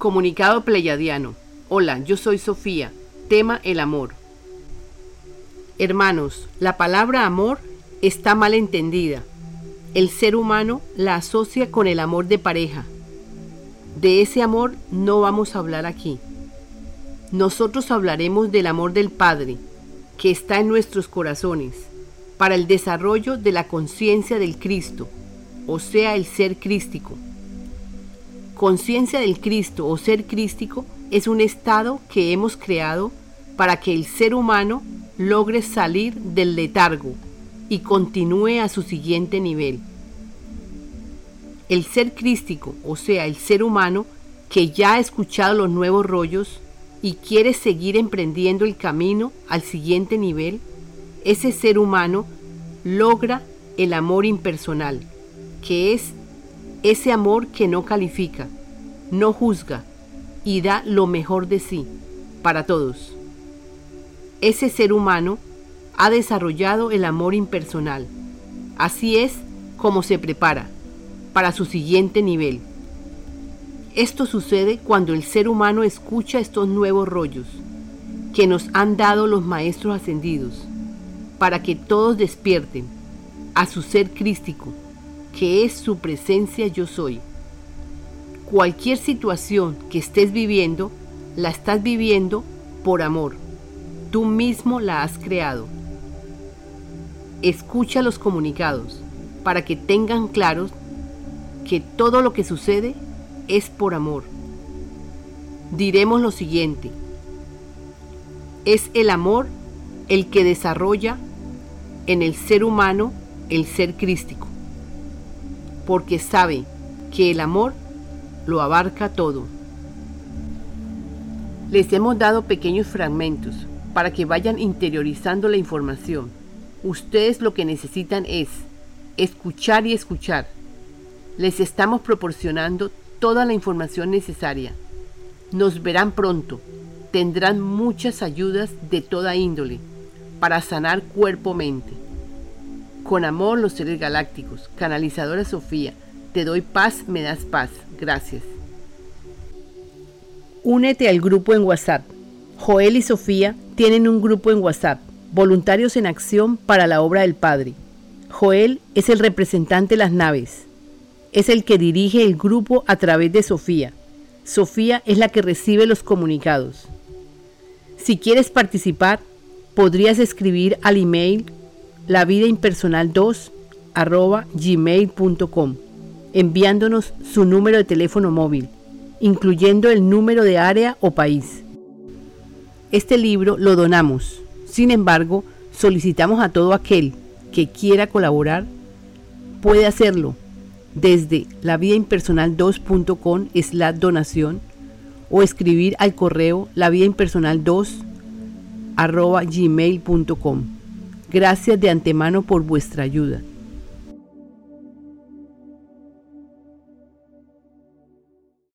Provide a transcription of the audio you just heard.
Comunicado Pleiadiano. Hola, yo soy Sofía. Tema el amor. Hermanos, la palabra amor está mal entendida. El ser humano la asocia con el amor de pareja. De ese amor no vamos a hablar aquí. Nosotros hablaremos del amor del Padre, que está en nuestros corazones, para el desarrollo de la conciencia del Cristo, o sea, el ser crístico. Conciencia del Cristo o ser crístico es un estado que hemos creado para que el ser humano logre salir del letargo y continúe a su siguiente nivel. El ser crístico, o sea, el ser humano que ya ha escuchado los nuevos rollos y quiere seguir emprendiendo el camino al siguiente nivel, ese ser humano logra el amor impersonal, que es ese amor que no califica, no juzga y da lo mejor de sí para todos. Ese ser humano ha desarrollado el amor impersonal. Así es como se prepara para su siguiente nivel. Esto sucede cuando el ser humano escucha estos nuevos rollos que nos han dado los maestros ascendidos, para que todos despierten a su ser crístico que es su presencia yo soy. Cualquier situación que estés viviendo, la estás viviendo por amor. Tú mismo la has creado. Escucha los comunicados para que tengan claros que todo lo que sucede es por amor. Diremos lo siguiente. Es el amor el que desarrolla en el ser humano el ser crístico porque sabe que el amor lo abarca todo. Les hemos dado pequeños fragmentos para que vayan interiorizando la información. Ustedes lo que necesitan es escuchar y escuchar. Les estamos proporcionando toda la información necesaria. Nos verán pronto. Tendrán muchas ayudas de toda índole para sanar cuerpo-mente. Con amor los seres galácticos. Canalizadora Sofía. Te doy paz, me das paz. Gracias. Únete al grupo en WhatsApp. Joel y Sofía tienen un grupo en WhatsApp. Voluntarios en acción para la obra del Padre. Joel es el representante de las naves. Es el que dirige el grupo a través de Sofía. Sofía es la que recibe los comunicados. Si quieres participar, podrías escribir al email la vida impersonal 2 arroba gmail.com enviándonos su número de teléfono móvil, incluyendo el número de área o país. Este libro lo donamos. Sin embargo, solicitamos a todo aquel que quiera colaborar, puede hacerlo desde lavidaimpersonal2.com la donación o escribir al correo lavidaimpersonal2 arroba gmail.com. Gracias de antemano por vuestra ayuda.